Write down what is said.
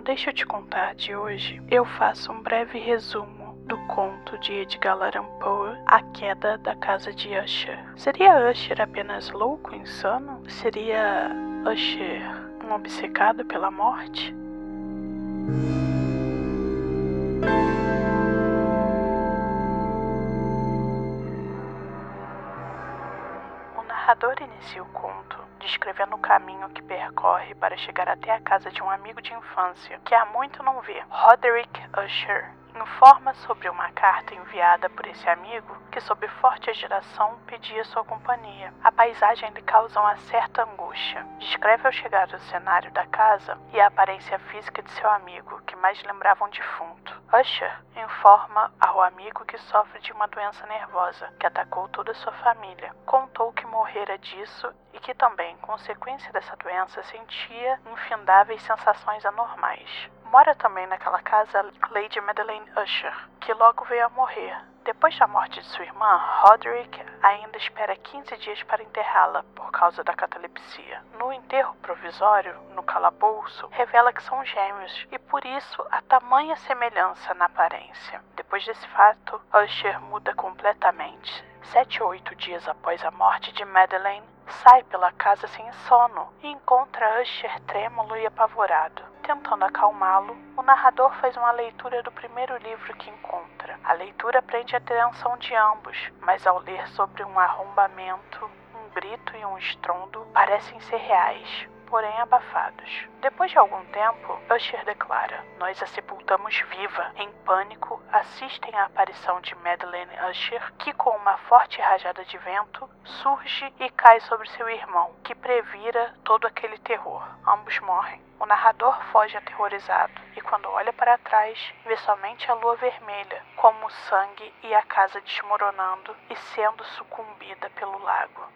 No Deixa eu te contar de hoje, eu faço um breve resumo do conto de Edgar Allan Poe, A Queda da Casa de Usher. Seria Usher apenas louco, insano? Seria Usher um obcecado pela morte? Narrador inicia o conto descrevendo o caminho que percorre para chegar até a casa de um amigo de infância que há muito não vê, Roderick Usher informa sobre uma carta enviada por esse amigo que, sob forte agitação, pedia sua companhia. A paisagem lhe causa uma certa angústia. Descreve ao chegar ao cenário da casa e a aparência física de seu amigo, que mais lembrava um defunto. Usher informa ao amigo que sofre de uma doença nervosa que atacou toda sua família. Contou que morrera disso e que também, consequência dessa doença, sentia infindáveis sensações anormais. Mora também naquela casa Lady Madeleine Usher, que logo veio a morrer. Depois da morte de sua irmã, Roderick ainda espera 15 dias para enterrá-la por causa da catalepsia. No enterro provisório, no calabouço, revela que são gêmeos e por isso a tamanha semelhança na aparência. Depois desse fato, Usher muda completamente. Sete ou oito dias após a morte de Madeleine, sai pela casa sem sono e encontra Usher trêmulo e apavorado. Tentando acalmá-lo, o narrador faz uma leitura do primeiro livro que encontra. A leitura prende a atenção de ambos, mas ao ler sobre um arrombamento, um grito e um estrondo parecem ser reais porém abafados. Depois de algum tempo, Usher declara: Nós a sepultamos viva. Em pânico, assistem à aparição de Madeleine Usher, que, com uma forte rajada de vento, surge e cai sobre seu irmão, que previra todo aquele terror. Ambos morrem. O narrador foge aterrorizado e, quando olha para trás, vê somente a lua vermelha, como o sangue e a casa desmoronando e sendo sucumbida pelo lago.